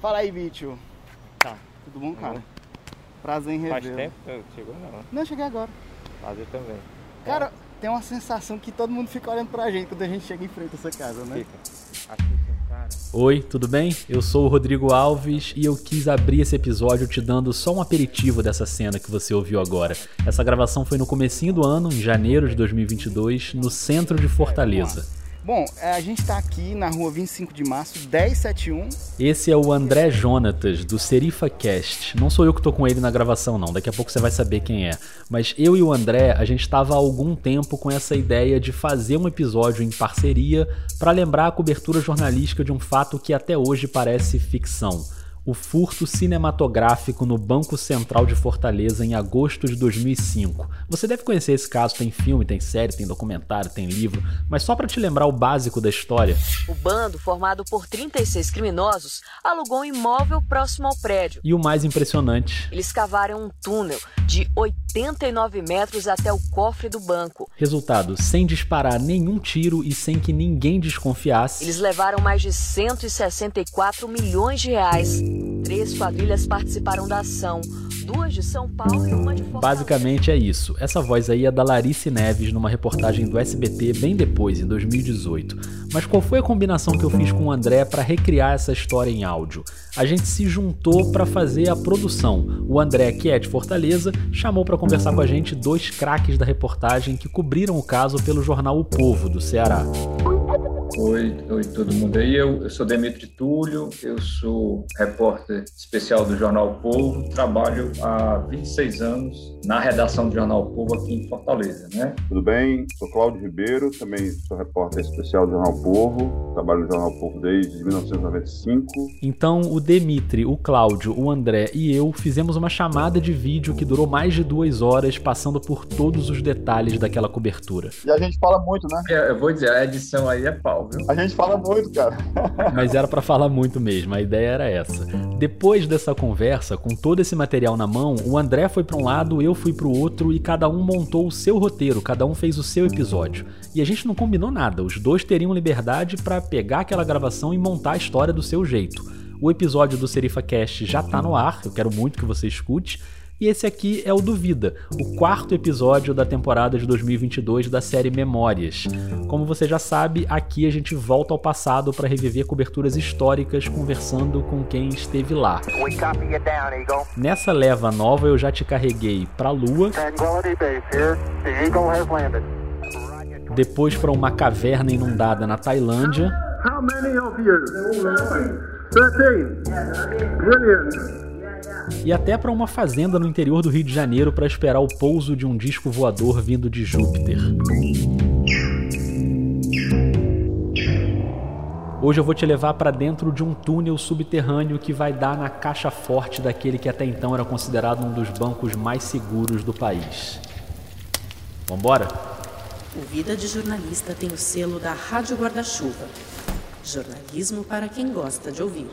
Fala aí, bicho. Tá. Tudo bom, cara? Bom. Prazer em Faz revê tempo que chegou não. Não, cheguei agora. Prazer também. Cara, tem uma sensação que todo mundo fica olhando pra gente quando a gente chega em frente a essa casa, né? Fica. Aqui tem cara. Oi, tudo bem? Eu sou o Rodrigo Alves e eu quis abrir esse episódio te dando só um aperitivo dessa cena que você ouviu agora. Essa gravação foi no comecinho do ano, em janeiro de 2022, no centro de Fortaleza. Bom, é, a gente tá aqui na rua 25 de março, 1071. Esse é o André Jonatas, do Serifa Cast. Não sou eu que tô com ele na gravação, não. Daqui a pouco você vai saber quem é. Mas eu e o André, a gente estava há algum tempo com essa ideia de fazer um episódio em parceria para lembrar a cobertura jornalística de um fato que até hoje parece ficção. O furto cinematográfico no Banco Central de Fortaleza em agosto de 2005. Você deve conhecer esse caso, tem filme, tem série, tem documentário, tem livro, mas só para te lembrar o básico da história. O bando, formado por 36 criminosos, alugou um imóvel próximo ao prédio. E o mais impressionante, Eles cavaram um túnel de 89 metros até o cofre do banco. resultado, sem disparar nenhum tiro e sem que ninguém desconfiasse. Eles levaram mais de 164 milhões de reais. Três quadrilhas participaram da ação, duas de São Paulo e uma de Fortaleza. Basicamente é isso. Essa voz aí é da Larice Neves numa reportagem do SBT bem depois, em 2018. Mas qual foi a combinação que eu fiz com o André para recriar essa história em áudio? A gente se juntou para fazer a produção. O André, que é de Fortaleza, chamou para conversar com a gente dois craques da reportagem que cobriram o caso pelo jornal O Povo do Ceará. Oi, oi todo mundo aí. Eu, eu sou Demetri Túlio, eu sou repórter especial do Jornal Povo, trabalho há 26 anos na redação do Jornal Povo aqui em Fortaleza, né? Tudo bem? Sou Cláudio Ribeiro, também sou repórter especial do Jornal Povo, trabalho no Jornal Povo desde 1995. Então, o Demitri, o Cláudio, o André e eu fizemos uma chamada de vídeo que durou mais de duas horas, passando por todos os detalhes daquela cobertura. E a gente fala muito, né? É, Eu vou dizer, a edição aí é pau, viu? A gente fala muito, cara. Mas era pra falar muito mesmo, a ideia era essa. Depois dessa conversa, com todo esse material na mão, o André foi pra um lado, eu fui pro outro e cada um montou o seu roteiro, cada um fez o seu episódio. E a gente não combinou nada, os dois teriam liberdade pra pegar aquela gravação e montar a história do seu jeito. O episódio do Serifa Cast já tá no ar, eu quero muito que você escute. E esse aqui é o Duvida, o quarto episódio da temporada de 2022 da série Memórias. Como você já sabe, aqui a gente volta ao passado para reviver coberturas históricas conversando com quem esteve lá. Down. Nessa leva nova eu já te carreguei para a Lua, Tranquility Base here. The Eagle has landed. depois para uma caverna inundada na Tailândia How many of you? Thirteen. Brilliant. E até para uma fazenda no interior do Rio de Janeiro para esperar o pouso de um disco voador vindo de Júpiter. Hoje eu vou te levar para dentro de um túnel subterrâneo que vai dar na caixa forte daquele que até então era considerado um dos bancos mais seguros do país. Vambora? O Vida de Jornalista tem o selo da Rádio Guarda-Chuva. Jornalismo para quem gosta de ouvir.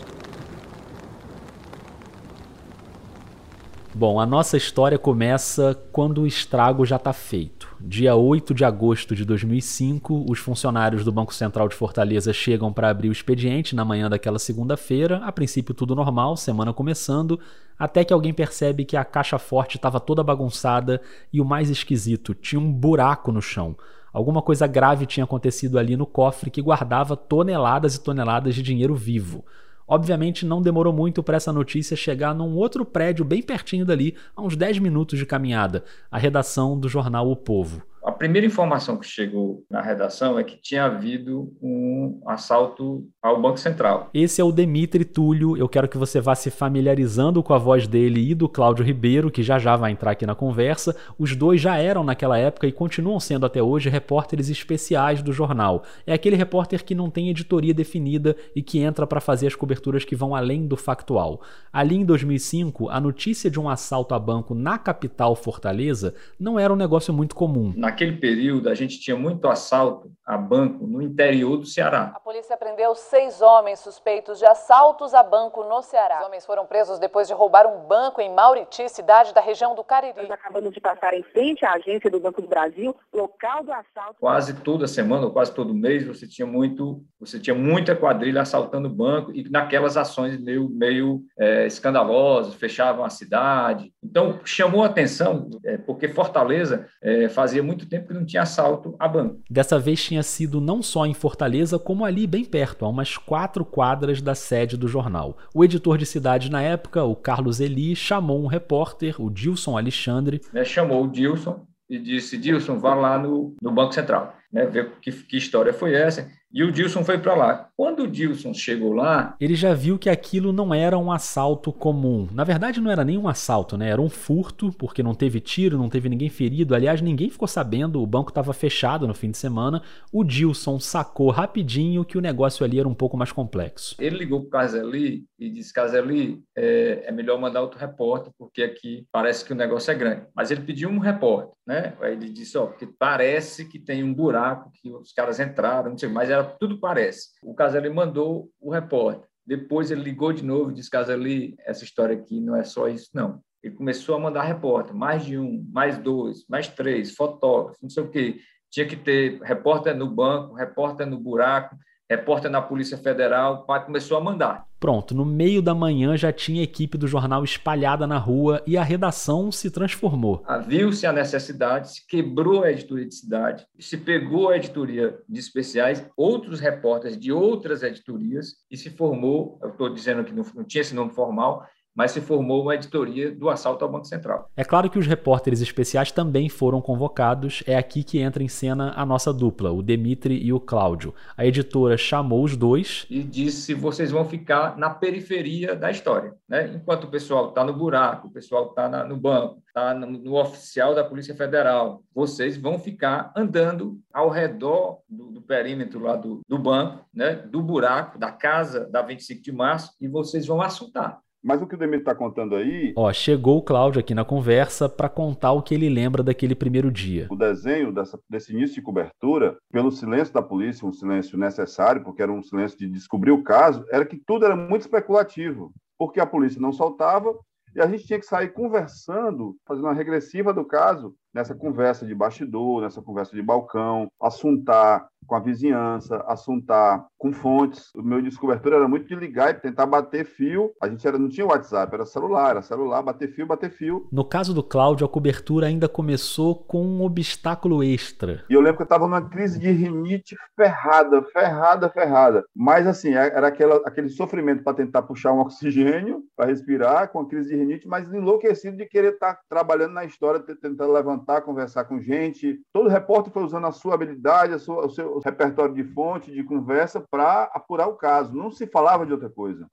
Bom, a nossa história começa quando o estrago já está feito. Dia 8 de agosto de 2005, os funcionários do Banco Central de Fortaleza chegam para abrir o expediente na manhã daquela segunda-feira. A princípio, tudo normal, semana começando, até que alguém percebe que a caixa forte estava toda bagunçada e o mais esquisito, tinha um buraco no chão. Alguma coisa grave tinha acontecido ali no cofre que guardava toneladas e toneladas de dinheiro vivo. Obviamente não demorou muito para essa notícia chegar num outro prédio bem pertinho dali, a uns 10 minutos de caminhada, a redação do jornal O Povo. A primeira informação que chegou na redação é que tinha havido um assalto ao Banco Central. Esse é o Demitri Túlio. Eu quero que você vá se familiarizando com a voz dele e do Cláudio Ribeiro, que já já vai entrar aqui na conversa. Os dois já eram naquela época e continuam sendo até hoje repórteres especiais do jornal. É aquele repórter que não tem editoria definida e que entra para fazer as coberturas que vão além do factual. Ali em 2005, a notícia de um assalto a banco na capital Fortaleza não era um negócio muito comum. Naquele naquele período, a gente tinha muito assalto a banco no interior do Ceará. A polícia prendeu seis homens suspeitos de assaltos a banco no Ceará. Os homens foram presos depois de roubar um banco em Mauriti, cidade da região do Cariri. Nós acabamos de passar em frente à agência do Banco do Brasil, local do assalto. Quase toda semana, ou quase todo mês, você tinha muito, você tinha muita quadrilha assaltando o banco e naquelas ações meio, meio é, escandalosas, fechavam a cidade. Então, chamou a atenção, é, porque Fortaleza é, fazia muito tempo que não tinha assalto a banco. Dessa vez tinha sido não só em Fortaleza, como ali bem perto, a umas quatro quadras da sede do jornal. O editor de cidade na época, o Carlos Eli, chamou um repórter, o Dilson Alexandre. Né, chamou o Dilson e disse: Dilson, vá lá no, no Banco Central, né, ver que, que história foi essa. E o Dilson foi para lá. Quando o Dilson chegou lá. Ele já viu que aquilo não era um assalto comum. Na verdade, não era nem um assalto, né? Era um furto, porque não teve tiro, não teve ninguém ferido. Aliás, ninguém ficou sabendo, o banco estava fechado no fim de semana. O Dilson sacou rapidinho que o negócio ali era um pouco mais complexo. Ele ligou para o Caseli e disse: Caseli, é, é melhor mandar outro repórter, porque aqui parece que o negócio é grande. Mas ele pediu um repórter, né? Aí ele disse: Ó, porque parece que tem um buraco que os caras entraram, não sei, mas era tudo parece. O Caselli mandou o repórter. Depois ele ligou de novo e disse: Caselli, essa história aqui não é só isso, não. Ele começou a mandar repórter, mais de um, mais dois, mais três, fotógrafos, não sei o quê. Tinha que ter repórter no banco, repórter no buraco, repórter na Polícia Federal, o pai começou a mandar. Pronto, no meio da manhã já tinha equipe do jornal espalhada na rua e a redação se transformou. Viu-se a necessidade, se quebrou a editoria de cidade, se pegou a editoria de especiais, outros repórteres de outras editorias e se formou, eu estou dizendo que não, não tinha esse nome formal, mas se formou uma editoria do assalto ao Banco Central. É claro que os repórteres especiais também foram convocados, é aqui que entra em cena a nossa dupla, o Demitri e o Cláudio. A editora chamou os dois e disse: vocês vão ficar na periferia da história. Né? Enquanto o pessoal está no buraco, o pessoal está no banco, está no, no, oficial da Polícia Federal, vocês vão ficar andando ao redor do, do perímetro lá do, do banco, né? do buraco, da casa da 25 de março, e vocês vão assaltar. Mas o que o Demir está contando aí. Ó, chegou o Cláudio aqui na conversa para contar o que ele lembra daquele primeiro dia. O desenho dessa, desse início de cobertura, pelo silêncio da polícia, um silêncio necessário, porque era um silêncio de descobrir o caso, era que tudo era muito especulativo. Porque a polícia não soltava e a gente tinha que sair conversando, fazendo uma regressiva do caso, nessa conversa de bastidor, nessa conversa de balcão, assuntar com a vizinhança, assuntar com fontes. O meu descobertura era muito de ligar e tentar bater fio. A gente era, não tinha WhatsApp, era celular, era celular, bater fio, bater fio. No caso do Cláudio, a cobertura ainda começou com um obstáculo extra. E eu lembro que eu estava numa crise de rinite ferrada, ferrada, ferrada. Mas assim, é, era aquela, aquele sofrimento para tentar puxar um oxigênio, para respirar, com a crise de rinite, mas enlouquecido de querer estar tá trabalhando na história, tentando levantar, conversar com gente. Todo repórter foi usando a sua habilidade, a sua, o seu repertório de fonte, de conversa, para apurar o caso. Não se falava de outra coisa.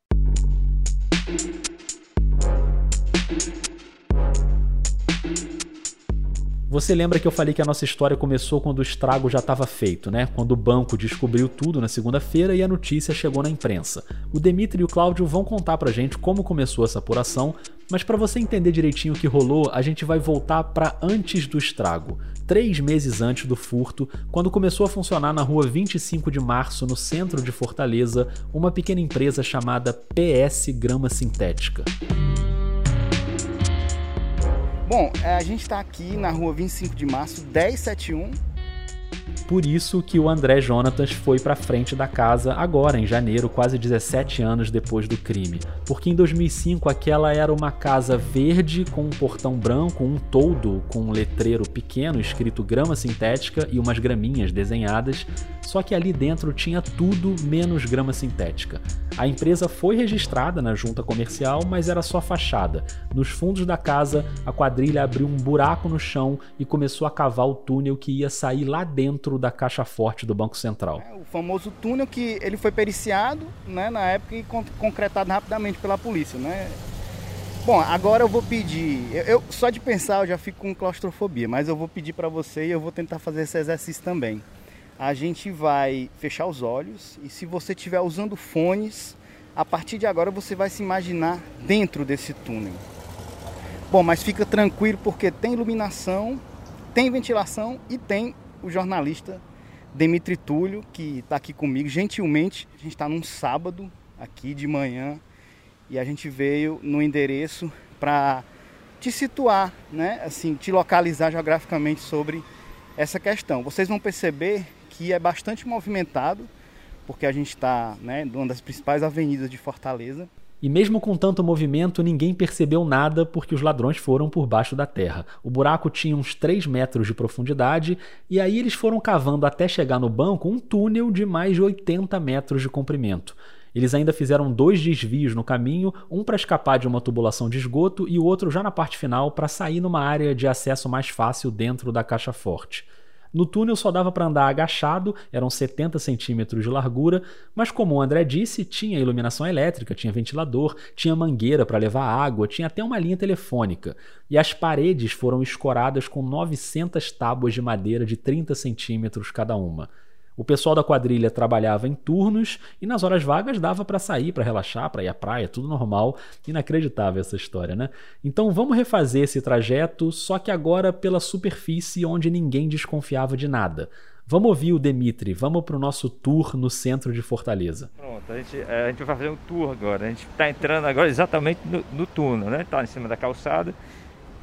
Você lembra que eu falei que a nossa história começou quando o estrago já estava feito, né? Quando o banco descobriu tudo na segunda-feira e a notícia chegou na imprensa. O Demitri e o Cláudio vão contar pra gente como começou essa apuração, mas para você entender direitinho o que rolou, a gente vai voltar para antes do estrago, três meses antes do furto, quando começou a funcionar na rua 25 de março, no centro de Fortaleza, uma pequena empresa chamada PS Grama Sintética. Bom, é, a gente está aqui na rua 25 de março, 1071. Por isso que o André Jonatas foi para frente da casa agora, em janeiro, quase 17 anos depois do crime. Porque em 2005 aquela era uma casa verde com um portão branco, um toldo com um letreiro pequeno escrito grama sintética e umas graminhas desenhadas, só que ali dentro tinha tudo menos grama sintética. A empresa foi registrada na junta comercial, mas era só fachada. Nos fundos da casa, a quadrilha abriu um buraco no chão e começou a cavar o túnel que ia sair lá dentro da caixa forte do Banco Central. É, o famoso túnel que ele foi periciado né, na época e concretado rapidamente pela polícia. Né? Bom, agora eu vou pedir. Eu, eu, só de pensar eu já fico com claustrofobia, mas eu vou pedir para você e eu vou tentar fazer esse exercício também a gente vai fechar os olhos e se você estiver usando fones, a partir de agora você vai se imaginar dentro desse túnel. Bom, mas fica tranquilo porque tem iluminação tem ventilação e tem o jornalista Demitri Túlio, que está aqui comigo gentilmente. A gente está num sábado aqui de manhã e a gente veio no endereço para te situar, né? Assim, te localizar geograficamente sobre essa questão. Vocês vão perceber que é bastante movimentado, porque a gente está né, numa das principais avenidas de Fortaleza. E mesmo com tanto movimento, ninguém percebeu nada porque os ladrões foram por baixo da terra. O buraco tinha uns 3 metros de profundidade e aí eles foram cavando até chegar no banco um túnel de mais de 80 metros de comprimento. Eles ainda fizeram dois desvios no caminho, um para escapar de uma tubulação de esgoto e o outro já na parte final para sair numa área de acesso mais fácil dentro da caixa forte. No túnel só dava para andar agachado, eram 70 centímetros de largura, mas como o André disse, tinha iluminação elétrica, tinha ventilador, tinha mangueira para levar água, tinha até uma linha telefônica. E as paredes foram escoradas com 900 tábuas de madeira de 30 centímetros cada uma. O pessoal da quadrilha trabalhava em turnos e nas horas vagas dava para sair, para relaxar, para ir à praia, tudo normal. Inacreditável essa história, né? Então vamos refazer esse trajeto, só que agora pela superfície onde ninguém desconfiava de nada. Vamos ouvir o Demitri, vamos para o nosso tour no centro de Fortaleza. Pronto, a gente, é, a gente vai fazer um tour agora. A gente está entrando agora exatamente no, no túnel, né? Está em cima da calçada,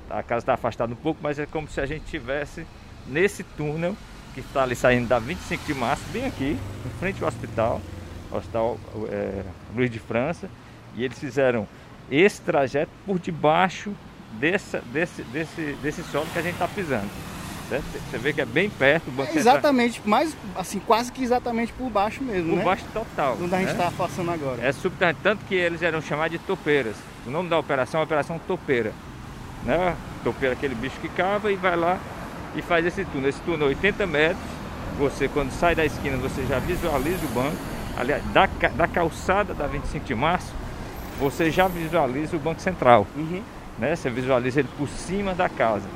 a casa está afastada um pouco, mas é como se a gente estivesse nesse túnel que está ali saindo da 25 de março, bem aqui, em frente ao hospital, Hospital é, Luiz de França, e eles fizeram esse trajeto por debaixo desse, desse, desse, desse solo que a gente está pisando. Certo? Você vê que é bem perto. É exatamente, mas assim, quase que exatamente por baixo mesmo, por né? Baixo total. Onde a gente está né? passando agora. É subterrâneo, tanto que eles eram chamados de topeiras. O nome da operação é Operação Topeira. Né? Topeira é aquele bicho que cava e vai lá e faz esse túnel. Esse túnel é 80 metros. Você, quando sai da esquina, você já visualiza o banco. Aliás, da, da calçada da 25 de março, você já visualiza o Banco Central. Uhum. Né? Você visualiza ele por cima da casa.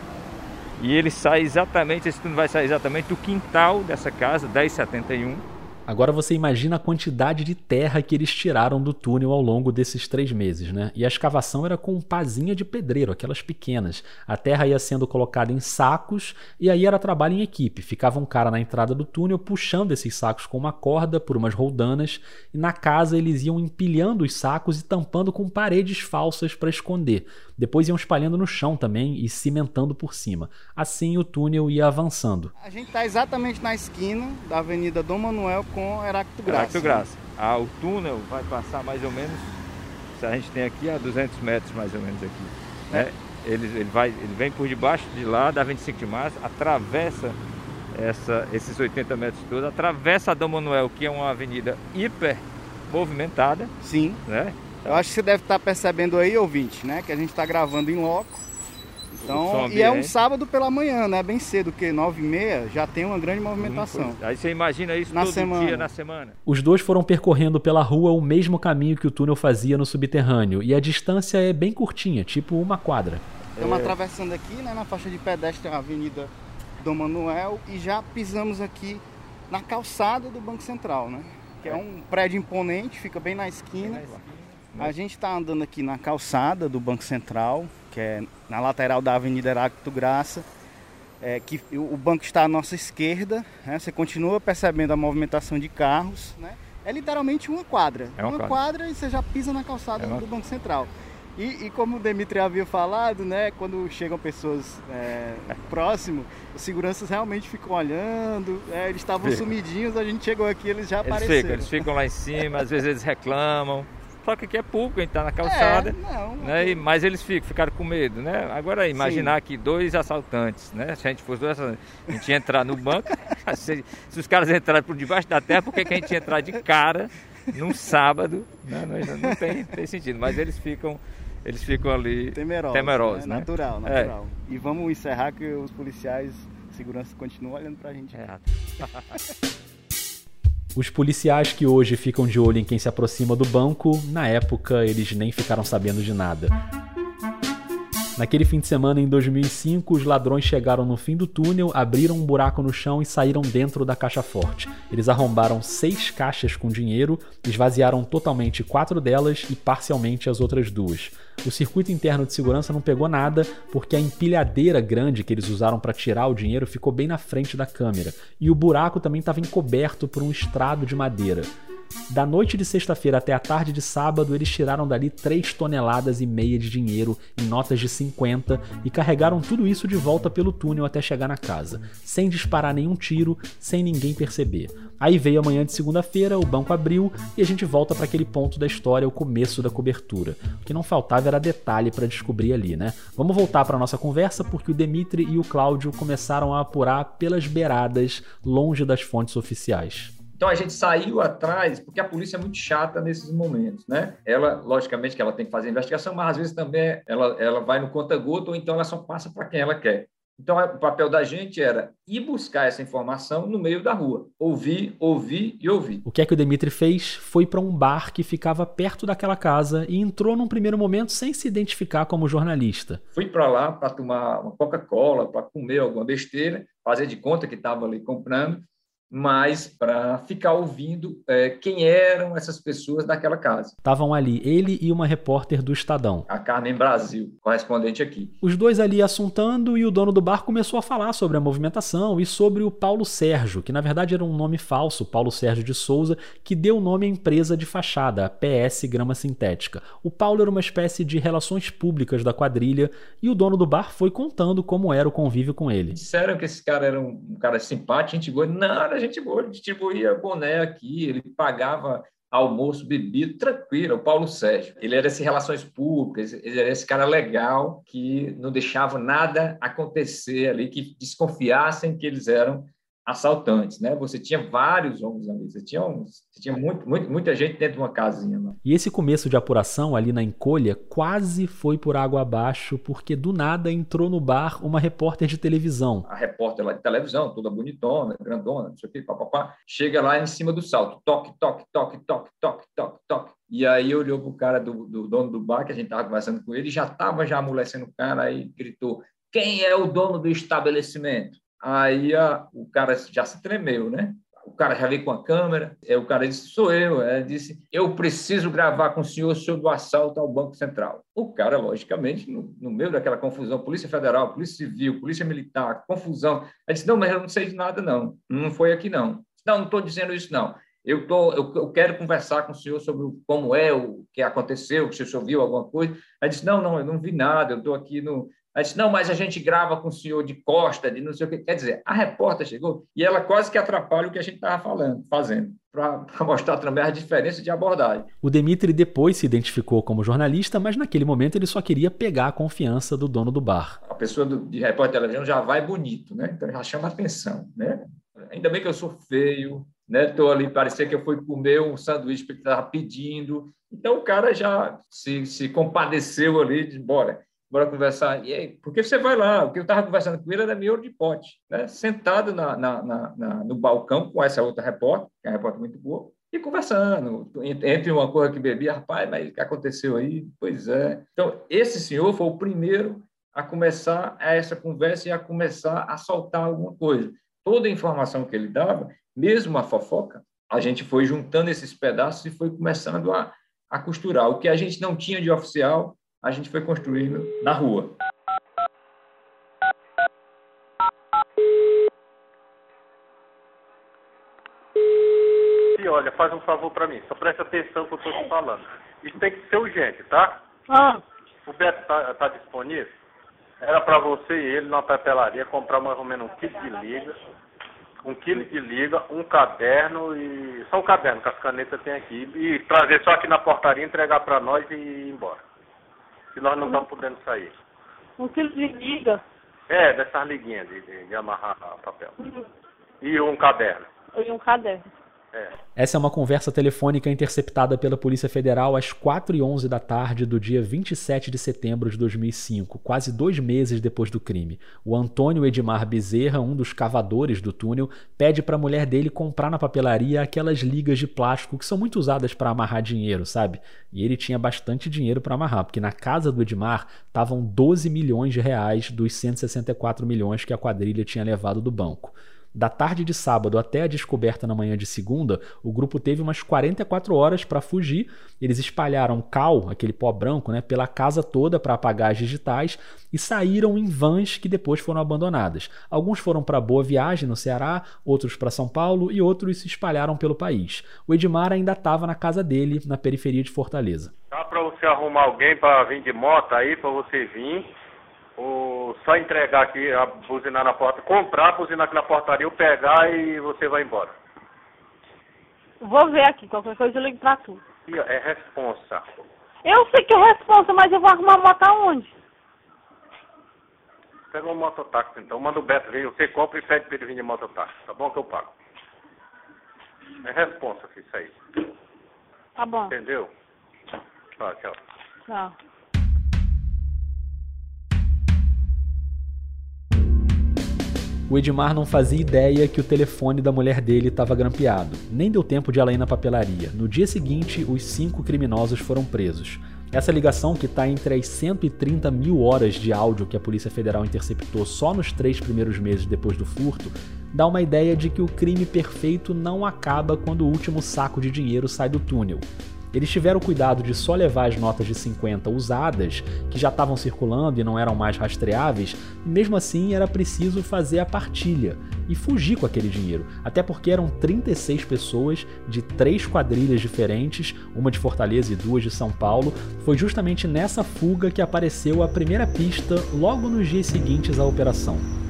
E ele sai exatamente, esse túnel vai sair exatamente do quintal dessa casa, 1071 Agora você imagina a quantidade de terra que eles tiraram do túnel ao longo desses três meses, né? E a escavação era com pazinha de pedreiro, aquelas pequenas. A terra ia sendo colocada em sacos e aí era trabalho em equipe. Ficava um cara na entrada do túnel puxando esses sacos com uma corda por umas roldanas e na casa eles iam empilhando os sacos e tampando com paredes falsas para esconder. Depois iam espalhando no chão também e cimentando por cima. Assim o túnel ia avançando. A gente está exatamente na esquina da Avenida Dom Manuel com Heráclito Graça. Heráclito Graça. Ah, o túnel vai passar mais ou menos, se a gente tem aqui a 200 metros mais ou menos aqui. Né? Ele, ele, vai, ele vem por debaixo de lá, da 25 de março, atravessa essa, esses 80 metros todos, atravessa a Dom Manuel, que é uma avenida hiper movimentada. Sim. Né? Eu acho que você deve estar percebendo aí, ouvinte, né? Que a gente está gravando em loco. Então, e é um sábado pela manhã, né? Bem cedo, porque nove e meia já tem uma grande movimentação. Aí você imagina isso na todo semana. dia na semana. Os dois foram percorrendo pela rua o mesmo caminho que o túnel fazia no subterrâneo. E a distância é bem curtinha, tipo uma quadra. Estamos é... atravessando aqui, né? Na faixa de pedestre, a Avenida Dom Manuel. E já pisamos aqui na calçada do Banco Central, né? Que é, é um prédio imponente, fica bem na esquina. Bem na esquina. A gente está andando aqui na calçada do Banco Central, que é na lateral da Avenida Heráclito Graça, é, que o banco está à nossa esquerda, né? você continua percebendo a movimentação de carros, né? é literalmente uma quadra, é uma, uma quadra. quadra. e você já pisa na calçada é uma... do Banco Central. E, e, como o Demitri havia falado, né, quando chegam pessoas é, próximo, os seguranças realmente ficam olhando, é, eles estavam sumidinhos, a gente chegou aqui, eles já eles apareceram. Ficam, eles ficam lá em cima, às vezes eles reclamam, só que aqui é público, a gente tá na calçada. É, não, né? E, mas eles ficam, ficaram com medo, né? Agora imaginar Sim. que dois assaltantes, né? Se a gente fosse dois assaltantes, a gente ia entrar no banco, se, se, os caras entrarem por debaixo da terra, por que a gente ia entrar de cara num sábado? Né? Não, não tem, tem sentido. Mas eles ficam. Eles ficam ali temerosos, temerosos né? né? Natural, natural. É. E vamos encerrar que os policiais segurança continuam olhando pra gente. É. Os policiais que hoje ficam de olho em quem se aproxima do banco, na época eles nem ficaram sabendo de nada. Naquele fim de semana em 2005, os ladrões chegaram no fim do túnel, abriram um buraco no chão e saíram dentro da caixa forte. Eles arrombaram seis caixas com dinheiro, esvaziaram totalmente quatro delas e parcialmente as outras duas. O circuito interno de segurança não pegou nada porque a empilhadeira grande que eles usaram para tirar o dinheiro ficou bem na frente da câmera e o buraco também estava encoberto por um estrado de madeira. Da noite de sexta-feira até a tarde de sábado, eles tiraram dali 3 toneladas e meia de dinheiro em notas de 50 e carregaram tudo isso de volta pelo túnel até chegar na casa, sem disparar nenhum tiro, sem ninguém perceber. Aí veio a manhã de segunda-feira, o banco abriu e a gente volta para aquele ponto da história, o começo da cobertura. O que não faltava era detalhe para descobrir ali, né? Vamos voltar para nossa conversa porque o Demitri e o Cláudio começaram a apurar pelas beiradas, longe das fontes oficiais. Então a gente saiu atrás, porque a polícia é muito chata nesses momentos, né? Ela, logicamente, que ela tem que fazer a investigação, mas às vezes também ela, ela vai no conta-gota ou então ela só passa para quem ela quer. Então, o papel da gente era ir buscar essa informação no meio da rua. Ouvir, ouvir e ouvir. O que é que o Demitri fez? Foi para um bar que ficava perto daquela casa e entrou num primeiro momento sem se identificar como jornalista. Fui para lá para tomar uma Coca-Cola, para comer alguma besteira, fazer de conta que estava ali comprando mas para ficar ouvindo é, quem eram essas pessoas daquela casa. Estavam ali ele e uma repórter do Estadão. A Carmen Brasil, correspondente aqui. Os dois ali assuntando e o dono do bar começou a falar sobre a movimentação e sobre o Paulo Sérgio, que na verdade era um nome falso, Paulo Sérgio de Souza, que deu nome à empresa de fachada, a PS Grama Sintética. O Paulo era uma espécie de relações públicas da quadrilha e o dono do bar foi contando como era o convívio com ele. Disseram que esse cara era um cara simpático, gente boa. Não, gente boa, ele distribuía boné aqui, ele pagava almoço, bebido, tranquilo, o Paulo Sérgio. Ele era esse relações públicas, ele era esse cara legal que não deixava nada acontecer ali, que desconfiassem que eles eram assaltantes, né? Você tinha vários homens ali, você tinha, uns, você tinha muito, muito, muita gente dentro de uma casinha. Né? E esse começo de apuração ali na encolha quase foi por água abaixo, porque do nada entrou no bar uma repórter de televisão. A repórter lá de televisão, toda bonitona, grandona, não sei o que, papapá, chega lá em cima do salto, toque, toque, toque, toque, toque, toque, toque. E aí olhou pro cara do, do dono do bar, que a gente tava conversando com ele, já tava já amolecendo o cara, aí gritou, quem é o dono do estabelecimento? Aí a, o cara já se tremeu, né? O cara já veio com a câmera, é, o cara disse, sou eu. É, disse, eu preciso gravar com o senhor sobre o assalto ao Banco Central. O cara, logicamente, no, no meio daquela confusão, Polícia Federal, Polícia Civil, Polícia Militar, confusão, ele disse, não, mas eu não sei de nada, não. Não foi aqui, não. Não, não estou dizendo isso, não. Eu, tô, eu, eu, quero conversar com o senhor sobre como é, o que aconteceu, se o senhor viu alguma coisa. Aí disse, não, não, eu não vi nada, eu estou aqui no, Aí disse, não, mas a gente grava com o senhor de costa, de não sei o que. Quer dizer, a repórter chegou e ela quase que atrapalha o que a gente estava falando, fazendo, para mostrar também a diferença de abordagem. O Demitri depois se identificou como jornalista, mas naquele momento ele só queria pegar a confiança do dono do bar. A pessoa do, de repórter de televisão já vai bonito, né? Então já chama atenção, né? Ainda bem que eu sou feio, né? Estou ali, parecia que eu fui comer um sanduíche que estava pedindo. Então o cara já se, se compadeceu ali de bora bora conversar. E aí, porque você vai lá, o que eu estava conversando com ele era miolo de pote, né? sentado na, na, na, na, no balcão com essa outra repórter, que é uma repórter muito boa, e conversando, entre uma coisa que bebia, rapaz, mas o que aconteceu aí? Pois é. Então, esse senhor foi o primeiro a começar essa conversa e a começar a soltar alguma coisa. Toda a informação que ele dava, mesmo a fofoca, a gente foi juntando esses pedaços e foi começando a, a costurar. O que a gente não tinha de oficial, a gente foi construindo na rua. E olha, faz um favor para mim, só presta atenção que eu estou te falando. Isso tem que ser urgente, tá? Ah. O Beto tá, tá disponível? Era para você e ele na papelaria comprar mais ou menos um quilo de liga, um quilo de liga, um caderno e. Só o caderno que as canetas tem aqui. E trazer só aqui na portaria, entregar para nós e ir embora que nós não estamos podendo sair. Um quilo de liga? É, dessas liguinhas de, de, de amarrar papel. Uhum. E um caderno. E um caderno. É. Essa é uma conversa telefônica interceptada pela Polícia Federal às 4h11 da tarde do dia 27 de setembro de 2005, quase dois meses depois do crime. O Antônio Edmar Bezerra, um dos cavadores do túnel, pede para a mulher dele comprar na papelaria aquelas ligas de plástico que são muito usadas para amarrar dinheiro, sabe? E ele tinha bastante dinheiro para amarrar, porque na casa do Edmar estavam 12 milhões de reais dos 164 milhões que a quadrilha tinha levado do banco. Da tarde de sábado até a descoberta na manhã de segunda, o grupo teve umas 44 horas para fugir. Eles espalharam cal, aquele pó branco, né, pela casa toda para apagar as digitais e saíram em vans que depois foram abandonadas. Alguns foram para Boa Viagem, no Ceará, outros para São Paulo e outros se espalharam pelo país. O Edmar ainda estava na casa dele, na periferia de Fortaleza. Dá para você arrumar alguém para vir de moto aí, para você vir ou só entregar aqui, a buzinar na porta, comprar, buzinar aqui na portaria, eu pegar e você vai embora. Vou ver aqui, qualquer coisa eu ligo pra tu. E, ó, É responsa. Eu sei que é responsa, mas eu vou arrumar moto aonde? Pega um mototáxi então, manda o Beto vir, você compra e pede pra ele vir de mototáxi, tá bom que eu pago. É responsa, isso aí. Tá bom. Entendeu? Tchau, tchau. Tchau. O Edmar não fazia ideia que o telefone da mulher dele estava grampeado. Nem deu tempo de ela ir na papelaria. No dia seguinte, os cinco criminosos foram presos. Essa ligação, que está entre as 130 mil horas de áudio que a Polícia Federal interceptou só nos três primeiros meses depois do furto, dá uma ideia de que o crime perfeito não acaba quando o último saco de dinheiro sai do túnel. Eles tiveram cuidado de só levar as notas de 50 usadas, que já estavam circulando e não eram mais rastreáveis, e mesmo assim era preciso fazer a partilha e fugir com aquele dinheiro, até porque eram 36 pessoas de três quadrilhas diferentes, uma de Fortaleza e duas de São Paulo. Foi justamente nessa fuga que apareceu a primeira pista logo nos dias seguintes à operação.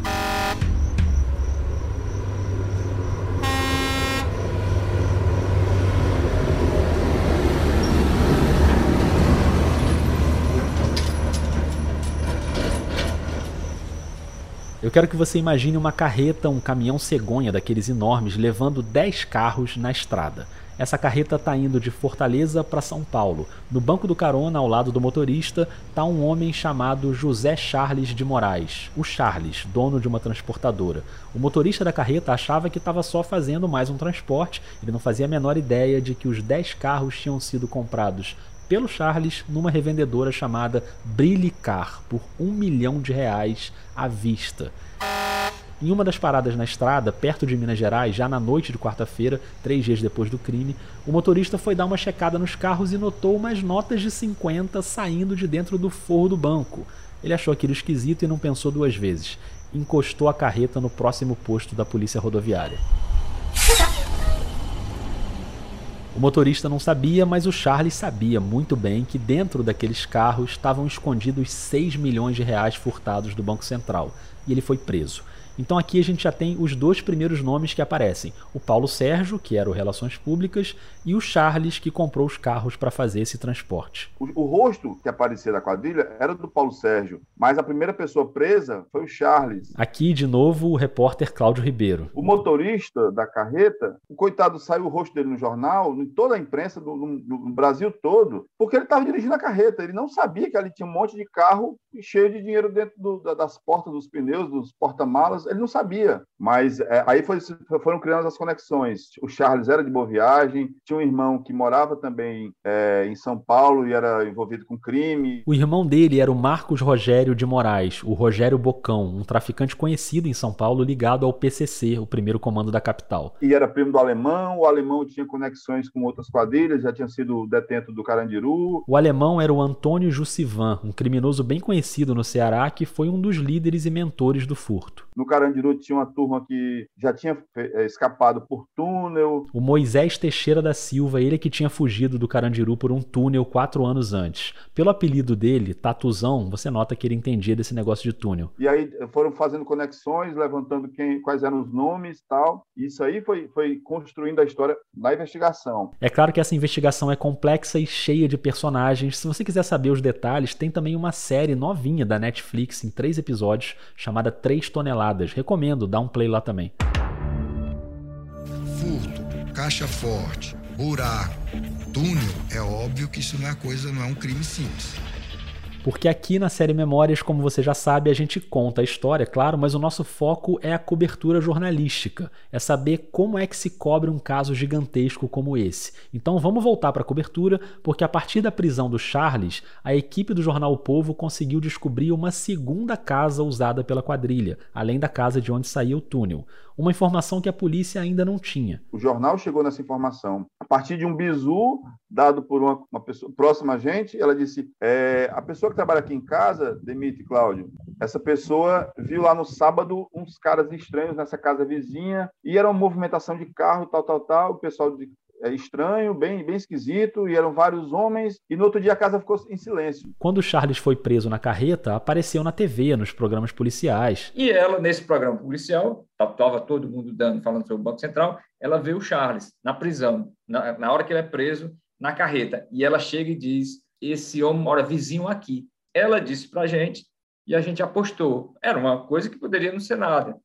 Quero que você imagine uma carreta, um caminhão cegonha daqueles enormes, levando 10 carros na estrada. Essa carreta está indo de Fortaleza para São Paulo. No banco do carona, ao lado do motorista, está um homem chamado José Charles de Moraes, o Charles, dono de uma transportadora. O motorista da carreta achava que estava só fazendo mais um transporte, ele não fazia a menor ideia de que os 10 carros tinham sido comprados pelo Charles numa revendedora chamada Brilicar por um milhão de reais à vista. Em uma das paradas na estrada, perto de Minas Gerais, já na noite de quarta-feira, três dias depois do crime, o motorista foi dar uma checada nos carros e notou umas notas de 50 saindo de dentro do forro do banco. Ele achou aquilo esquisito e não pensou duas vezes. Encostou a carreta no próximo posto da polícia rodoviária. O motorista não sabia, mas o Charles sabia muito bem que dentro daqueles carros estavam escondidos 6 milhões de reais furtados do Banco Central e ele foi preso. Então aqui a gente já tem os dois primeiros nomes que aparecem: o Paulo Sérgio, que era o Relações Públicas, e o Charles, que comprou os carros para fazer esse transporte. O, o rosto que aparecia da quadrilha era do Paulo Sérgio, mas a primeira pessoa presa foi o Charles. Aqui de novo o repórter Cláudio Ribeiro. O motorista da carreta, o coitado saiu o rosto dele no jornal, em toda a imprensa do, do- do Brasil todo, porque ele estava dirigindo a carreta. Ele não sabia que ali tinha um monte de carro cheio de dinheiro dentro do- da- das portas dos pneus, dos porta-malas. Ele não sabia. Mas é, aí foi- foram criando as conexões. O Charles era de Boa Viagem, tinha um irmão que morava também é, em São Paulo e era envolvido com crime. O irmão dele era o Marcos Rogério de Moraes, o Rogério Bocão, um traficante conhecido em São Paulo ligado ao PCC, o primeiro comando da capital. E era primo do alemão. O alemão tinha conexões com outras quadrilhas, já tinha sido detento do Carandiru. O alemão era o Antônio Jussivan, um criminoso bem conhecido no Ceará que foi um dos líderes e mentores do furto. No Carandiru tinha uma turma que já tinha eh, escapado por túnel. O Moisés Teixeira da Silva, ele que tinha fugido do Carandiru por um túnel quatro anos antes. Pelo apelido dele, Tatuzão, você nota que ele entendia desse negócio de túnel. E aí foram fazendo conexões, levantando quem, quais eram os nomes e tal. Isso aí foi, foi construindo a história da investigação. É claro que essa investigação é complexa e cheia de personagens. Se você quiser saber os detalhes, tem também uma série novinha da Netflix em três episódios chamada Três Toneladas. Recomendo, dá um play lá também. Furto, caixa forte, buraco, túnel, é óbvio que isso não é coisa, não é um crime simples. Porque aqui na série Memórias, como você já sabe, a gente conta a história, claro, mas o nosso foco é a cobertura jornalística, é saber como é que se cobre um caso gigantesco como esse. Então vamos voltar para a cobertura, porque a partir da prisão do Charles, a equipe do jornal O Povo conseguiu descobrir uma segunda casa usada pela quadrilha, além da casa de onde saía o túnel. Uma informação que a polícia ainda não tinha. O jornal chegou nessa informação a partir de um bizu dado por uma, uma pessoa próxima a gente. Ela disse: é, a pessoa que trabalha aqui em casa, Demite Cláudio, essa pessoa viu lá no sábado uns caras estranhos nessa casa vizinha e era uma movimentação de carro, tal, tal, tal. O pessoal de estranho, bem, bem esquisito, e eram vários homens, e no outro dia a casa ficou em silêncio. Quando Charles foi preso na carreta, apareceu na TV, nos programas policiais. E ela, nesse programa policial, estava todo mundo dando, falando sobre o Banco Central, ela vê o Charles na prisão, na, na hora que ele é preso, na carreta, e ela chega e diz, esse homem mora vizinho aqui. Ela disse para a gente, e a gente apostou. Era uma coisa que poderia não ser nada.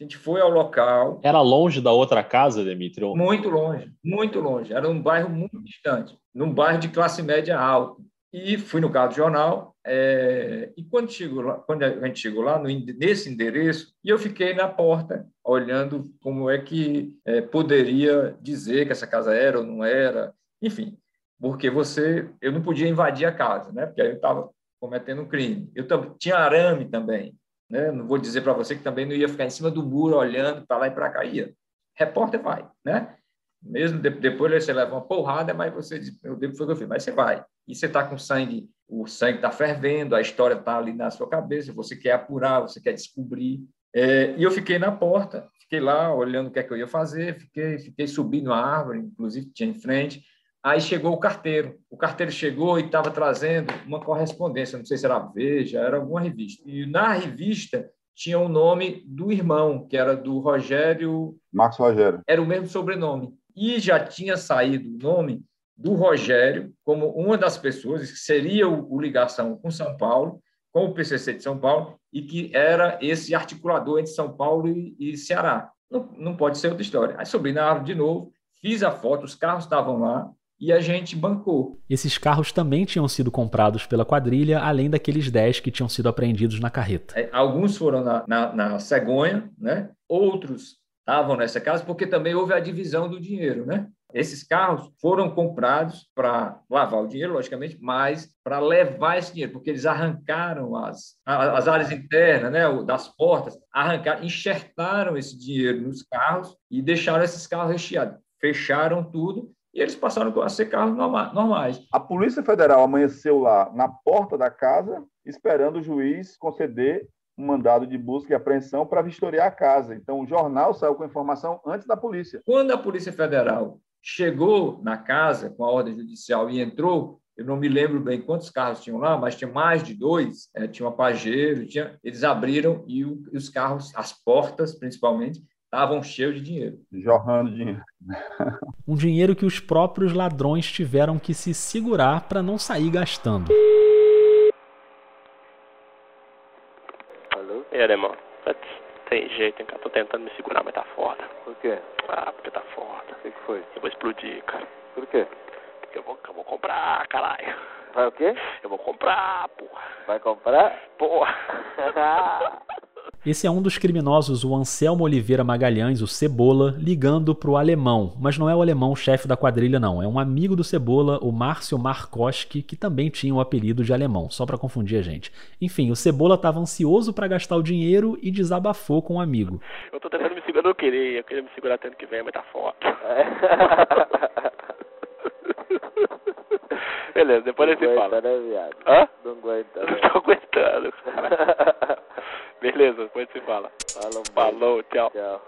A gente foi ao local. Era longe da outra casa, Demetrio? Muito longe, muito longe. Era um bairro muito distante, num bairro de classe média alta. E fui no carro do jornal. É... e quando, chegou lá, quando a gente chegou lá, no, nesse endereço, e eu fiquei na porta, olhando como é que é, poderia dizer que essa casa era ou não era. Enfim, porque você, eu não podia invadir a casa, né? Porque aí eu estava cometendo um crime. Eu tinha arame também. Né? Não vou dizer para você que também não ia ficar em cima do muro olhando para lá e para cá. Ia. Repórter vai, né? Mesmo de, depois você leva uma porrada, mas você diz, meu Deus, foi o que eu fiz. Mas você vai. E você está com sangue, o sangue está fervendo, a história está ali na sua cabeça, você quer apurar, você quer descobrir. É, e eu fiquei na porta, fiquei lá olhando o que é que eu ia fazer, fiquei, fiquei subindo a árvore, inclusive tinha em frente, Aí chegou o carteiro. O carteiro chegou e estava trazendo uma correspondência, não sei se era Veja, era alguma revista. E na revista tinha o nome do irmão, que era do Rogério. Marcos Rogério. Era o mesmo sobrenome. E já tinha saído o nome do Rogério como uma das pessoas que seria o, ligação com São Paulo, com o PCC de São Paulo, e que era esse articulador entre São Paulo e, e Ceará. Não, não pode ser outra história. Aí subi na árvore de novo, fiz a foto, os carros estavam lá, e a gente bancou. Esses carros também tinham sido comprados pela quadrilha, além daqueles 10 que tinham sido apreendidos na carreta. É, alguns foram na, na, na cegonha, né? outros estavam nessa casa, porque também houve a divisão do dinheiro. Né? Esses carros foram comprados para lavar o dinheiro, logicamente, mas para levar esse dinheiro, porque eles arrancaram as, as áreas internas né, das portas, arrancaram, enxertaram esse dinheiro nos carros e deixaram esses carros recheados. Fecharam tudo e eles passaram a ser carros normais. A Polícia Federal amanheceu lá na porta da casa, esperando o juiz conceder um mandado de busca e apreensão para vistoriar a casa. Então, o jornal saiu com a informação antes da polícia. Quando a Polícia Federal chegou na casa com a ordem judicial e entrou, eu não me lembro bem quantos carros tinham lá, mas tinha mais de dois, é, tinha uma Pajero, tinha, eles abriram e, o, e os carros, as portas principalmente, estavam cheios de dinheiro. Jorrando dinheiro. um dinheiro que os próprios ladrões tiveram que se segurar para não sair gastando. Alô? E aí, irmão? Tem jeito, hein, cara? Tô tentando me segurar, mas tá foda. Por quê? Ah, porque tá foda. O que, que foi? Eu vou explodir, cara. Por quê? Porque eu vou, eu vou comprar, caralho. Vai o quê? Eu vou comprar, porra. Vai comprar? Porra. Esse é um dos criminosos, o Anselmo Oliveira Magalhães, o Cebola, ligando pro alemão. Mas não é o alemão chefe da quadrilha, não. É um amigo do Cebola, o Márcio Markoski, que também tinha o apelido de alemão, só para confundir a gente. Enfim, o Cebola estava ansioso para gastar o dinheiro e desabafou com o um amigo. Eu tô tentando me segurar, eu não queria, eu queria me segurar até ano que vem, mas tá foda. Beleza, depois a gente fala. Né, viado? Hã? Não aguenta. Não tô aguentando, cara. Beleza, depois se fala. Falou, Falou tchau. Tchau.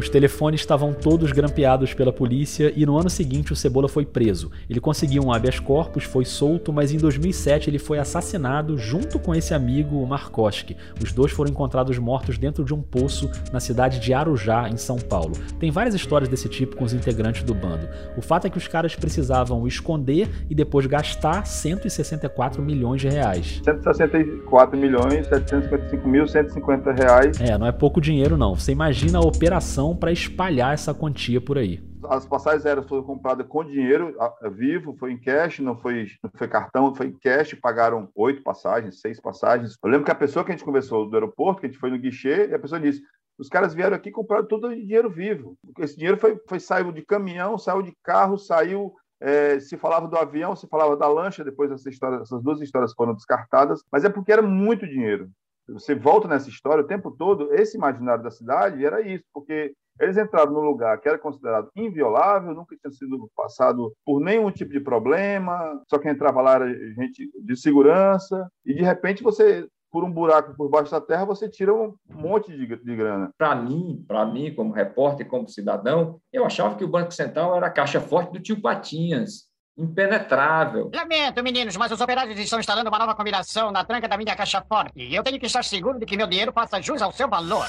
Os telefones estavam todos grampeados pela polícia e no ano seguinte o Cebola foi preso. Ele conseguiu um habeas corpus, foi solto, mas em 2007 ele foi assassinado junto com esse amigo, o Markoski. Os dois foram encontrados mortos dentro de um poço na cidade de Arujá, em São Paulo. Tem várias histórias desse tipo com os integrantes do bando. O fato é que os caras precisavam esconder e depois gastar 164 milhões de reais. 164 milhões, 755 mil, 150 reais. É, não é pouco dinheiro não. Você imagina a operação para espalhar essa quantia por aí. As passagens aéreas foram compradas com dinheiro vivo, foi em cash, não foi, não foi cartão, foi em cash, pagaram oito passagens, seis passagens. Eu lembro que a pessoa que a gente conversou do aeroporto, que a gente foi no guichê, e a pessoa disse, os caras vieram aqui e compraram tudo de dinheiro vivo. Esse dinheiro foi, foi saiu de caminhão, saiu de carro, saiu é, se falava do avião, se falava da lancha, depois essa história, essas duas histórias foram descartadas, mas é porque era muito dinheiro. Você volta nessa história o tempo todo, esse imaginário da cidade era isso, porque eles entraram num lugar que era considerado inviolável, nunca tinha sido passado por nenhum tipo de problema, só quem entrava lá era gente de segurança, e de repente você por um buraco por baixo da terra, você tira um monte de, de grana. Para mim, para mim, como repórter, como cidadão, eu achava que o Banco Central era a caixa forte do tio Patinhas. Impenetrável. Lamento, meninos, mas os operários estão instalando uma nova combinação na tranca da minha caixa forte. E eu tenho que estar seguro de que meu dinheiro faça jus ao seu valor.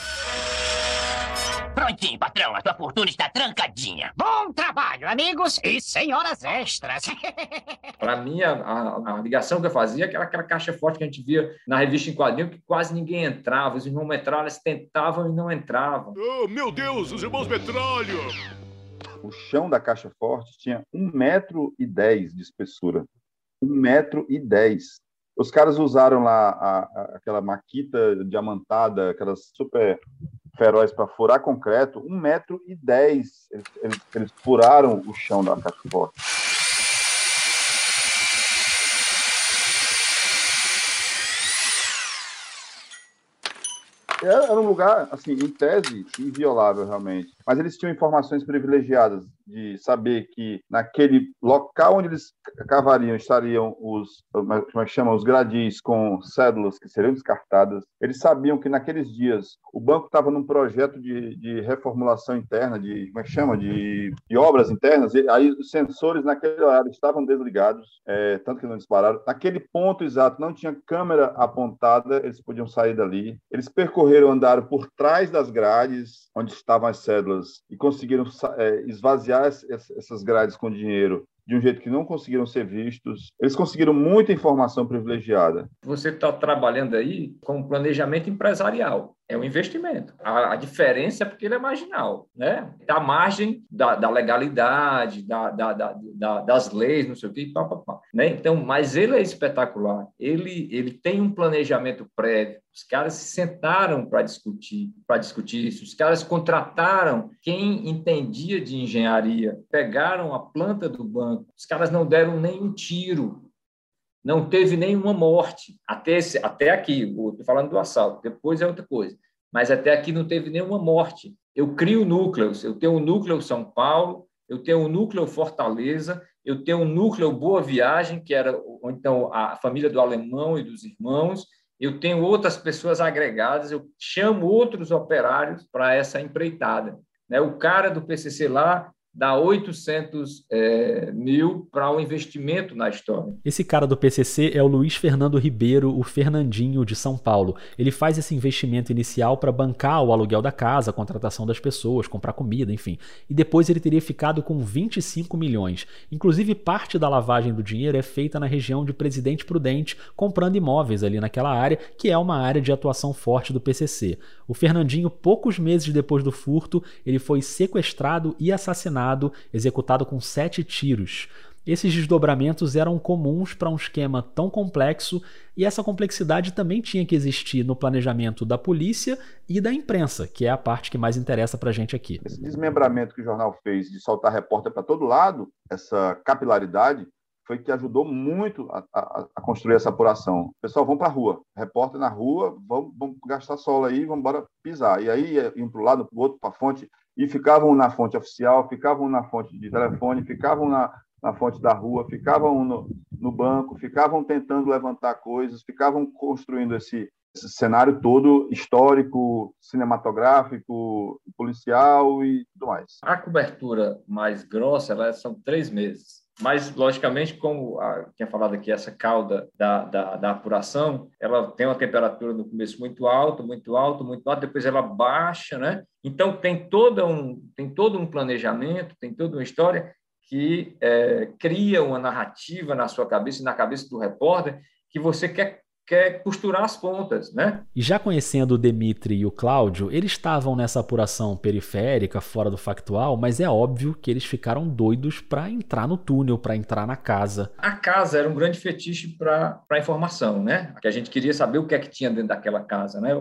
Prontinho, patrão. A tua fortuna está trancadinha. Bom trabalho, amigos, e sem horas extras. Para mim, a, a, a, ligação que eu fazia era aquela caixa forte que a gente via na revista em quadrinho, que quase ninguém entrava. Os irmãos Metralha tentavam e não entravam. Oh, meu Deus, os irmãos Metralha! O chão da caixa forte tinha um metro e dez de espessura. Um metro e dez. Os caras usaram lá a, aquela maquita diamantada, aquelas super feroz para furar concreto, um metro e dez. Eles, eles, eles furaram o chão da caixa forte. Era um lugar, assim, em tese, inviolável, realmente. Mas eles tinham informações privilegiadas de saber que naquele local onde eles cavariam estariam os, como é chama, os gradis com cédulas que seriam descartadas. Eles sabiam que naqueles dias o banco estava num projeto de, de reformulação interna, de, como é chama, de, de obras internas, e aí os sensores naquele horário estavam desligados, é, tanto que não dispararam. Naquele ponto exato não tinha câmera apontada, eles podiam sair dali. Eles percorreram, andaram por trás das grades onde estavam as cédulas e conseguiram é, esvaziar essas grades com dinheiro de um jeito que não conseguiram ser vistos. Eles conseguiram muita informação privilegiada. Você está trabalhando aí com planejamento empresarial. É um investimento. A, a, diferença é porque ele é marginal, né? Da margem da, da legalidade, da, da, da, das leis, não sei o quê, pá, pá, pá, né? Então, mas ele é espetacular. Ele, ele tem um planejamento prévio. Os caras se sentaram para discutir, para discutir isso. Os caras contrataram quem entendia de engenharia, pegaram a planta do banco. Os caras não deram nem um tiro não teve nenhuma morte até, esse, até aqui. Estou falando do assalto, depois é outra coisa. Mas até aqui não teve nenhuma morte. Eu crio núcleos. Eu tenho o um núcleo São Paulo, eu tenho o um núcleo Fortaleza, eu tenho o um núcleo Boa Viagem, que era então a família do alemão e dos irmãos. Eu tenho outras pessoas agregadas. Eu chamo outros operários para essa empreitada. Né? O cara do PCC lá dá 800 é, mil para o um investimento na história. Esse cara do PCC é o Luiz Fernando Ribeiro, o Fernandinho de São Paulo. Ele faz esse investimento inicial para bancar o aluguel da casa, a contratação das pessoas, comprar comida, enfim. E depois ele teria ficado com 25 milhões. Inclusive, parte da lavagem do dinheiro é feita na região de Presidente Prudente, comprando imóveis ali naquela área, que é uma área de atuação forte do PCC. O Fernandinho, poucos meses depois do furto, ele foi sequestrado e assassinado assassinado, executado com sete tiros. Esses desdobramentos eram comuns para um esquema tão complexo e essa complexidade também tinha que existir no planejamento da polícia e da imprensa, que é a parte que mais interessa para a gente aqui. Esse desmembramento que o jornal fez de soltar repórter para todo lado, essa capilaridade, foi que ajudou muito a, a, a construir essa apuração. Pessoal, vão para a rua, repórter na rua, vamos, vamos gastar solo aí, vamos embora pisar. E aí iam para o lado, para o outro, para a fonte, e ficavam na fonte oficial, ficavam na fonte de telefone, ficavam na, na fonte da rua, ficavam no, no banco, ficavam tentando levantar coisas, ficavam construindo esse, esse cenário todo histórico, cinematográfico, policial e tudo mais. A cobertura mais grossa, ela são três meses. Mas, logicamente, como a, tinha falado aqui, essa cauda da, da, da, apuração, ela tem uma temperatura no começo muito alta, muito alta, muito alta, depois ela baixa, né? Então, tem, toda um, tem todo um planejamento, tem toda uma história que é, cria uma narrativa na sua cabeça, na cabeça do repórter, que você quer quer costurar as pontas, né? E já conhecendo o Demitri e o Cláudio, eles estavam nessa apuração periférica, fora do factual, mas é óbvio que eles ficaram doidos para entrar no túnel, para entrar na casa. A casa era um grande fetiche para a informação, né? Que a gente queria saber o que é que tinha dentro daquela casa, né?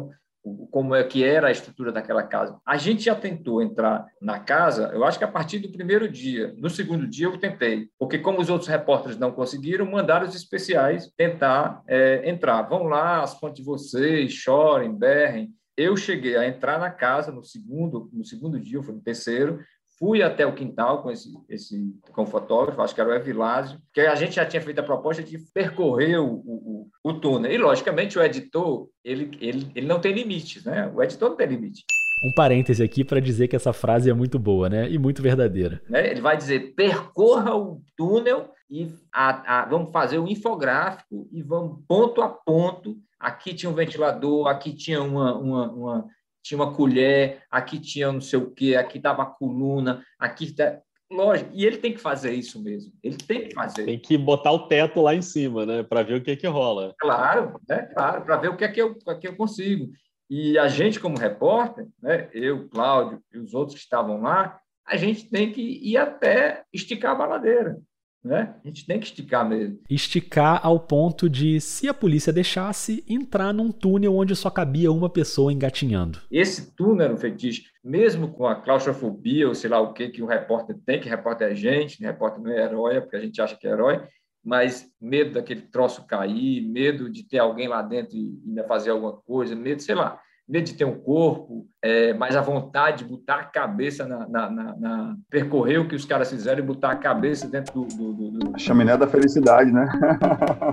Como é que era a estrutura daquela casa. A gente já tentou entrar na casa, eu acho que a partir do primeiro dia. No segundo dia eu tentei, porque como os outros repórteres não conseguiram, mandaram os especiais tentar é, entrar. Vão lá, as fontes de vocês, chorem, berrem. Eu cheguei a entrar na casa no segundo, no segundo dia, foi no terceiro, Fui até o quintal com esse, esse com o fotógrafo, acho que era o Evilásio, que a gente já tinha feito a proposta de percorrer o, o, o túnel. E, logicamente, o editor, ele, ele, ele não tem limites, né? O editor não tem limite. Um parêntese aqui para dizer que essa frase é muito boa, né? E muito verdadeira. Né? Ele vai dizer: percorra o túnel e a, a, vamos fazer o um infográfico e vamos ponto a ponto. Aqui tinha um ventilador, aqui tinha uma, uma, uma tinha uma colher, aqui tinha não sei o quê, aqui dava a coluna, aqui. Tá... Lógico, e ele tem que fazer isso mesmo. Ele tem que fazer. Tem que botar o teto lá em cima, né? Para ver o que é que rola. Claro, né? claro, para ver o que é que eu, que eu consigo. E a gente, como repórter, né? eu, Cláudio e os outros que estavam lá, a gente tem que ir até esticar a baladeira. Né? A gente tem que esticar mesmo. Esticar ao ponto de, se a polícia deixasse, entrar num túnel onde só cabia uma pessoa engatinhando. Esse túnel era um fetiche, mesmo com a claustrofobia, ou sei lá o que, que o repórter tem, que repórter é gente, repórter não é herói, é porque a gente acha que é herói, mas medo daquele troço cair, medo de ter alguém lá dentro e ainda fazer alguma coisa, medo, sei lá medo de ter um corpo, é, mas a vontade de botar a cabeça na, na, na, na, percorrer o que os caras fizeram e botar a cabeça dentro do. do, do, do... A chaminé da felicidade, né?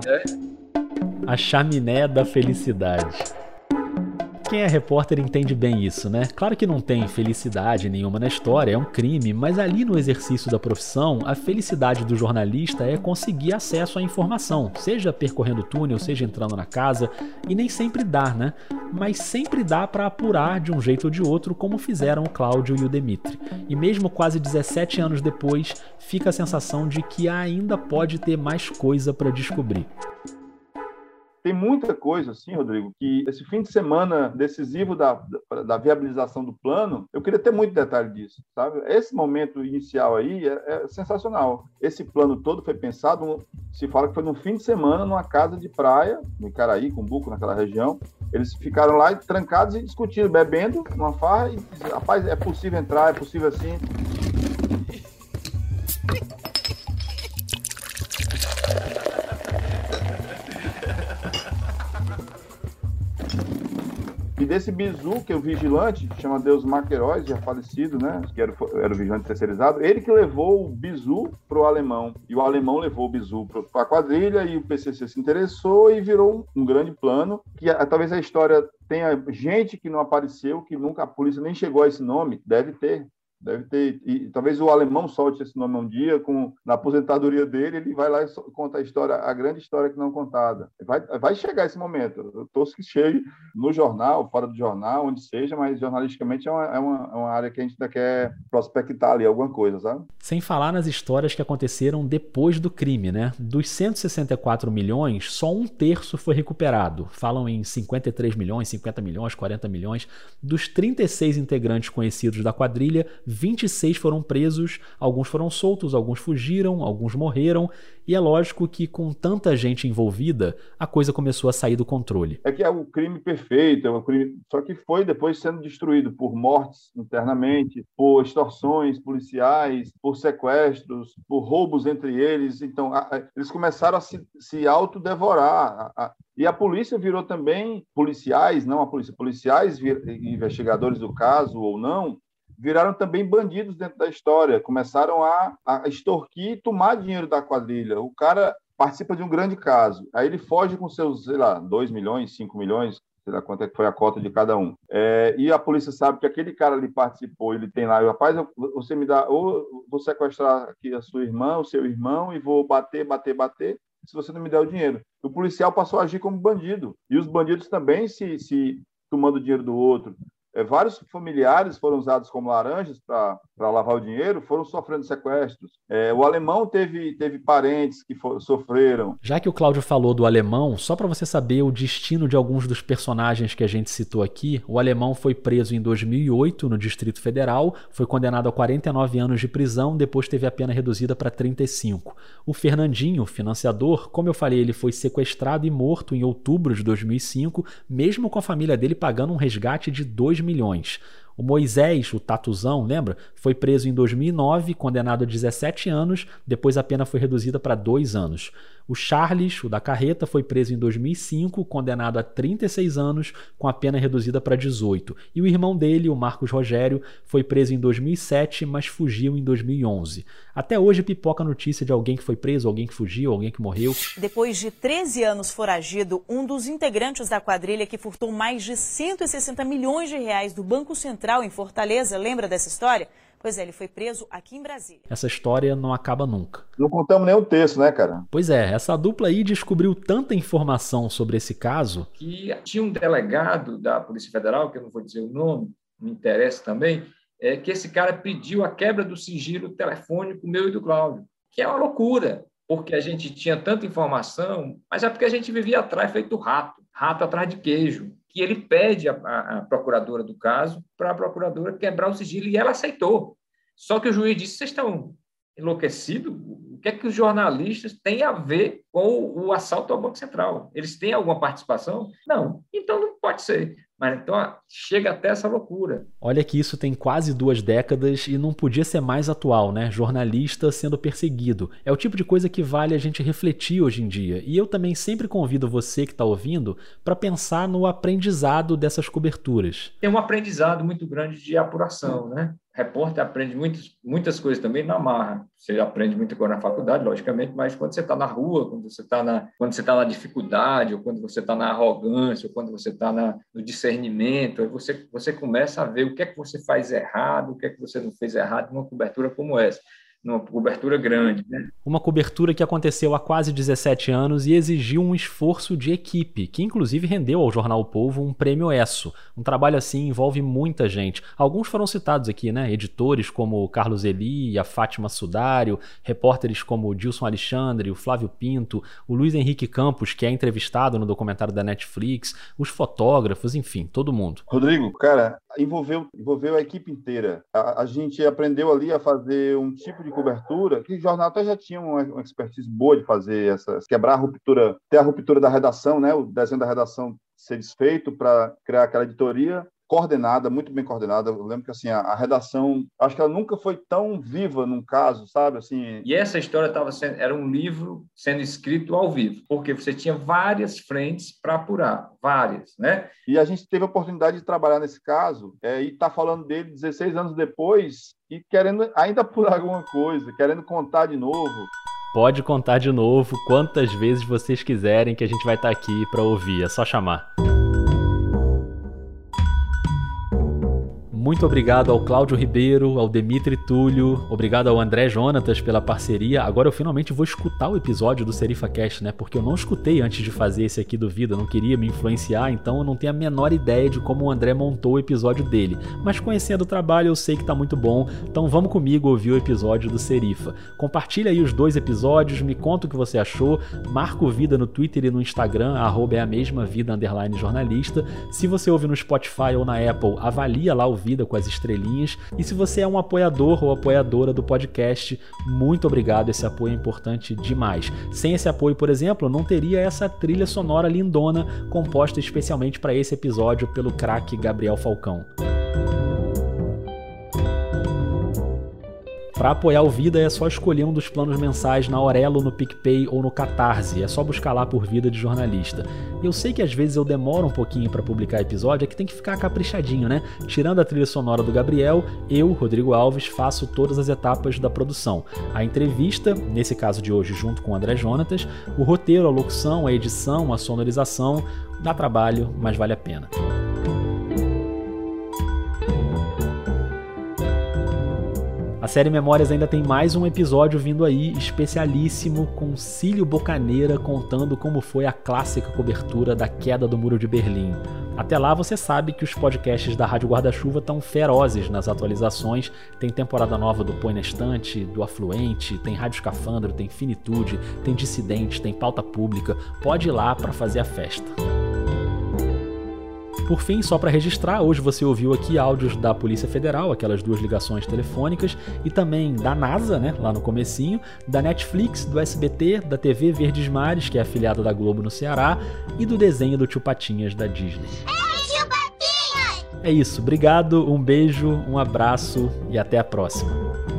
É. A chaminé da felicidade. Quem é repórter entende bem isso, né? Claro que não tem felicidade nenhuma na história, é um crime, mas ali no exercício da profissão, a felicidade do jornalista é conseguir acesso à informação, seja percorrendo túnel, seja entrando na casa, e nem sempre dá, né? Mas sempre dá para apurar de um jeito ou de outro, como fizeram o Cláudio e o Demitri. E mesmo quase 17 anos depois, fica a sensação de que ainda pode ter mais coisa para descobrir tem muita coisa, assim, Rodrigo, que esse fim de semana decisivo da, da, da, viabilização do plano, eu queria ter muito detalhe disso, sabe? Esse momento inicial aí é, é, sensacional. Esse plano todo foi pensado, se fala que foi no fim de semana, numa casa de praia, no Icaraí, Cumbuco, naquela região. Eles ficaram lá trancados e discutindo, bebendo, numa farra, e, rapaz, é possível entrar, é possível assim. Desse bizu, que é o vigilante, chama Deus Maqueróis, já falecido, né? Que era, era o vigilante terceirizado, ele que levou o bizu pro alemão. E o alemão levou o bizu para a quadrilha e o PCC se interessou e virou um, um grande plano. Que a, talvez a história tenha gente que não apareceu, que nunca a polícia nem chegou a esse nome, deve ter, Deve ter, e talvez o alemão solte esse nome um dia, com, na aposentadoria dele, ele vai lá e conta a história, a grande história que não contada. Vai, vai chegar esse momento. Eu torço que chegue no jornal, fora do jornal, onde seja, mas jornalisticamente é uma, é uma, é uma área que a gente ainda quer prospectar ali alguma coisa, sabe? Sem falar nas histórias que aconteceram depois do crime, né? Dos 164 milhões, só um terço foi recuperado. Falam em 53 milhões, 50 milhões, 40 milhões. Dos 36 integrantes conhecidos da quadrilha, 26 foram presos, alguns foram soltos, alguns fugiram, alguns morreram, e é lógico que com tanta gente envolvida, a coisa começou a sair do controle. É que é o crime perfeito, é um crime, só que foi depois sendo destruído por mortes internamente, por extorsões policiais, por sequestros, por roubos entre eles. Então, a, a, eles começaram a se, se autodevorar. A, e a polícia virou também policiais, não a polícia, policiais, investigadores do caso ou não, viraram também bandidos dentro da história, começaram a, a extorquir e tomar dinheiro da quadrilha. O cara participa de um grande caso, aí ele foge com seus, sei lá, 2 milhões, 5 milhões, sei lá quanto é que foi a cota de cada um. É, e a polícia sabe que aquele cara ali participou, ele tem lá, rapaz, você me dá, ou vou sequestrar aqui a sua irmã, o seu irmão, e vou bater, bater, bater, se você não me der o dinheiro. O policial passou a agir como bandido. E os bandidos também se, se tomando dinheiro do outro, vários familiares foram usados como laranjas para lavar o dinheiro, foram sofrendo sequestros. É, o alemão teve, teve parentes que for, sofreram. Já que o Cláudio falou do alemão, só para você saber o destino de alguns dos personagens que a gente citou aqui, o alemão foi preso em 2008 no Distrito Federal, foi condenado a 49 anos de prisão, depois teve a pena reduzida para 35. O Fernandinho, financiador, como eu falei, ele foi sequestrado e morto em outubro de 2005, mesmo com a família dele pagando um resgate de 2 milhões. O Moisés, o Tatuzão, lembra? Foi preso em 2009, condenado a 17 anos, depois a pena foi reduzida para 2 anos. O Charles, o da carreta, foi preso em 2005, condenado a 36 anos, com a pena reduzida para 18. E o irmão dele, o Marcos Rogério, foi preso em 2007, mas fugiu em 2011. Até hoje pipoca a notícia de alguém que foi preso, alguém que fugiu, alguém que morreu. Depois de 13 anos foragido, um dos integrantes da quadrilha que furtou mais de 160 milhões de reais do Banco Central em Fortaleza, lembra dessa história? Pois é, ele foi preso aqui em Brasília. Essa história não acaba nunca. Não contamos nem um texto, né, cara? Pois é, essa dupla aí descobriu tanta informação sobre esse caso. Que tinha um delegado da Polícia Federal, que eu não vou dizer o nome, me interessa também, é que esse cara pediu a quebra do sigilo telefônico meu e do Cláudio, que é uma loucura, porque a gente tinha tanta informação, mas é porque a gente vivia atrás feito rato, rato atrás de queijo que ele pede a procuradora do caso para a procuradora quebrar o sigilo e ela aceitou. Só que o juiz disse: vocês estão enlouquecidos? O que é que os jornalistas têm a ver com o assalto ao Banco Central? Eles têm alguma participação? Não. Então não pode ser. Mas então chega até essa loucura. Olha que isso tem quase duas décadas e não podia ser mais atual, né? Jornalista sendo perseguido. É o tipo de coisa que vale a gente refletir hoje em dia. E eu também sempre convido você que está ouvindo para pensar no aprendizado dessas coberturas. Tem um aprendizado muito grande de apuração, né? Repórter aprende muitas, muitas coisas também na marra. Você aprende muita coisa na faculdade, logicamente, mas quando você está na rua, quando você está na, quando você está na dificuldade, ou quando você está na arrogância, ou quando você está no discernimento, aí você, você começa a ver o que é que você faz errado, o que é que você não fez errado numa cobertura como essa numa cobertura grande. Né? Uma cobertura que aconteceu há quase 17 anos e exigiu um esforço de equipe, que inclusive rendeu ao Jornal o Povo um prêmio ESSO. Um trabalho assim envolve muita gente. Alguns foram citados aqui, né? Editores como o Carlos Eli, a Fátima Sudário, repórteres como o Dilson Alexandre, o Flávio Pinto, o Luiz Henrique Campos, que é entrevistado no documentário da Netflix, os fotógrafos, enfim, todo mundo. Rodrigo, cara, envolveu, envolveu a equipe inteira. A, a gente aprendeu ali a fazer um tipo de cobertura, que o jornal até já tinha uma, uma expertise boa de fazer essas, quebrar a ruptura, ter a ruptura da redação, né, o desenho da redação ser desfeito para criar aquela editoria coordenada, muito bem coordenada. Eu lembro que assim a, a, redação, acho que ela nunca foi tão viva num caso, sabe? Assim. E essa história estava sendo, era um livro sendo escrito ao vivo, porque você tinha várias frentes para apurar, várias, né? E a gente teve a oportunidade de trabalhar nesse caso é, e tá falando dele 16 anos depois e querendo ainda apurar alguma coisa, querendo contar de novo. Pode contar de novo quantas vezes vocês quiserem que a gente vai estar tá aqui para ouvir, é só chamar. Muito obrigado ao Cláudio Ribeiro, ao Demitri Túlio, obrigado ao André Jonatas pela parceria. Agora eu finalmente vou escutar o episódio do Serifa Cast, né? Porque eu não escutei antes de fazer esse aqui do Vida, não queria me influenciar, então eu não tenho a menor ideia de como o André montou o episódio dele. Mas conhecendo o trabalho, eu sei que tá muito bom, então vamos comigo ouvir o episódio do Serifa. Compartilha aí os dois episódios, me conta o que você achou, marca o Vida no Twitter e no Instagram, arroba é a mesma vida jornalista. Se você ouve no Spotify ou na Apple, avalia lá o Vida com as estrelinhas. E se você é um apoiador ou apoiadora do podcast, muito obrigado. Esse apoio é importante demais. Sem esse apoio, por exemplo, não teria essa trilha sonora lindona composta especialmente para esse episódio pelo craque Gabriel Falcão. Para apoiar o Vida é só escolher um dos planos mensais na Aurelo, no PicPay ou no Catarse. É só buscar lá por Vida de Jornalista. Eu sei que às vezes eu demoro um pouquinho para publicar episódio, é que tem que ficar caprichadinho, né? Tirando a trilha sonora do Gabriel, eu, Rodrigo Alves, faço todas as etapas da produção. A entrevista, nesse caso de hoje, junto com o André Jonatas, o roteiro, a locução, a edição, a sonorização, dá trabalho, mas vale a pena. A série Memórias ainda tem mais um episódio vindo aí, especialíssimo, com Cílio Bocaneira contando como foi a clássica cobertura da queda do Muro de Berlim. Até lá você sabe que os podcasts da Rádio Guarda-Chuva estão ferozes nas atualizações. Tem temporada nova do Põe na Estante, do Afluente, tem Rádio Escafandro, tem Finitude, tem Dissidente, tem Pauta Pública. Pode ir lá para fazer a festa. Por fim, só para registrar, hoje você ouviu aqui áudios da Polícia Federal, aquelas duas ligações telefônicas, e também da NASA, né, lá no comecinho, da Netflix, do SBT, da TV Verdes Mares, que é afiliada da Globo no Ceará, e do desenho do Tio Patinhas da Disney. É isso, obrigado, um beijo, um abraço e até a próxima.